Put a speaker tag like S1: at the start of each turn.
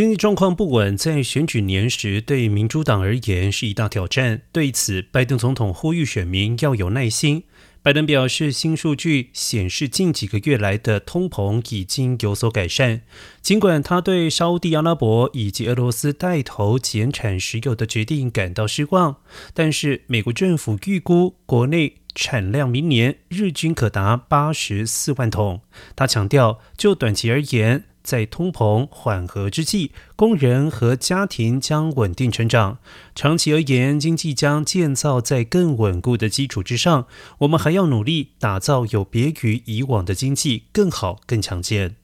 S1: 经济状况不稳，在选举年时对民主党而言是一大挑战。对此，拜登总统呼吁选民要有耐心。拜登表示，新数据显示近几个月来的通膨已经有所改善。尽管他对沙地阿拉伯以及俄罗斯带头减产石油的决定感到失望，但是美国政府预估国内产量明年日均可达八十四万桶。他强调，就短期而言。在通膨缓和之际，工人和家庭将稳定成长。长期而言，经济将建造在更稳固的基础之上。我们还要努力打造有别于以往的经济，更好、更强健。